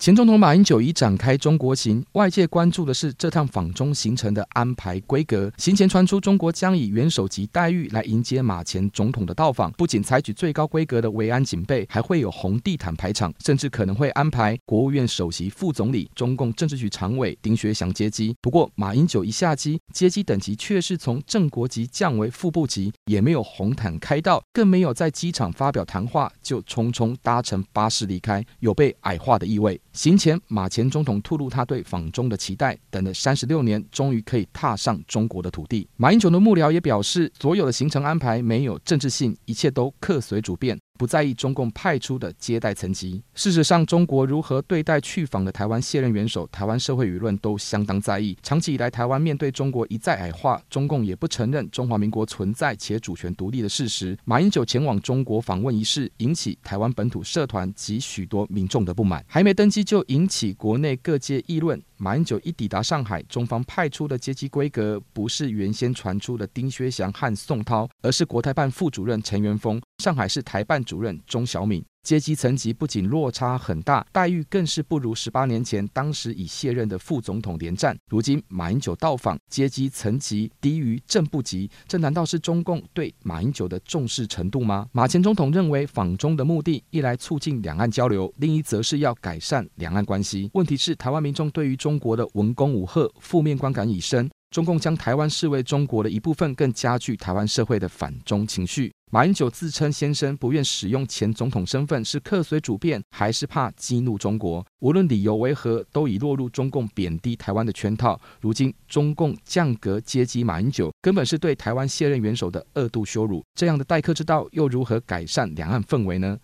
前总统马英九已展开中国行，外界关注的是这趟访中行程的安排规格。行前传出中国将以元首级待遇来迎接马前总统的到访，不仅采取最高规格的维安警备，还会有红地毯排场，甚至可能会安排国务院首席副总理、中共政治局常委丁薛祥接机。不过，马英九一下机，接机等级却是从正国级降为副部级，也没有红毯开道，更没有在机场发表谈话，就匆匆搭乘巴士离开，有被矮化的意味。行前，马前总统吐露他对访中的期待，等了三十六年，终于可以踏上中国的土地。马英九的幕僚也表示，所有的行程安排没有政治性，一切都客随主便。不在意中共派出的接待层级。事实上，中国如何对待去访的台湾卸任元首，台湾社会舆论都相当在意。长期以来，台湾面对中国一再矮化，中共也不承认中华民国存在且主权独立的事实。马英九前往中国访问一事，引起台湾本土社团及许多民众的不满。还没登机就引起国内各界议论。马英九一抵达上海，中方派出的接机规格不是原先传出的丁薛祥和宋涛，而是国台办副主任陈元峰。上海市台办主任钟小敏，阶级层级不仅落差很大，待遇更是不如十八年前当时已卸任的副总统连战。如今马英九到访，阶级层级低于正部级，这难道是中共对马英九的重视程度吗？马前总统认为访中的目的，一来促进两岸交流，另一则是要改善两岸关系。问题是台湾民众对于中国的文攻武吓负面观感已深。中共将台湾视为中国的一部分，更加剧台湾社会的反中情绪。马英九自称先生不愿使用前总统身份，是客随主便，还是怕激怒中国？无论理由为何，都已落入中共贬低台湾的圈套。如今中共降格接机马英九，根本是对台湾卸任元首的二度羞辱。这样的待客之道，又如何改善两岸氛围呢？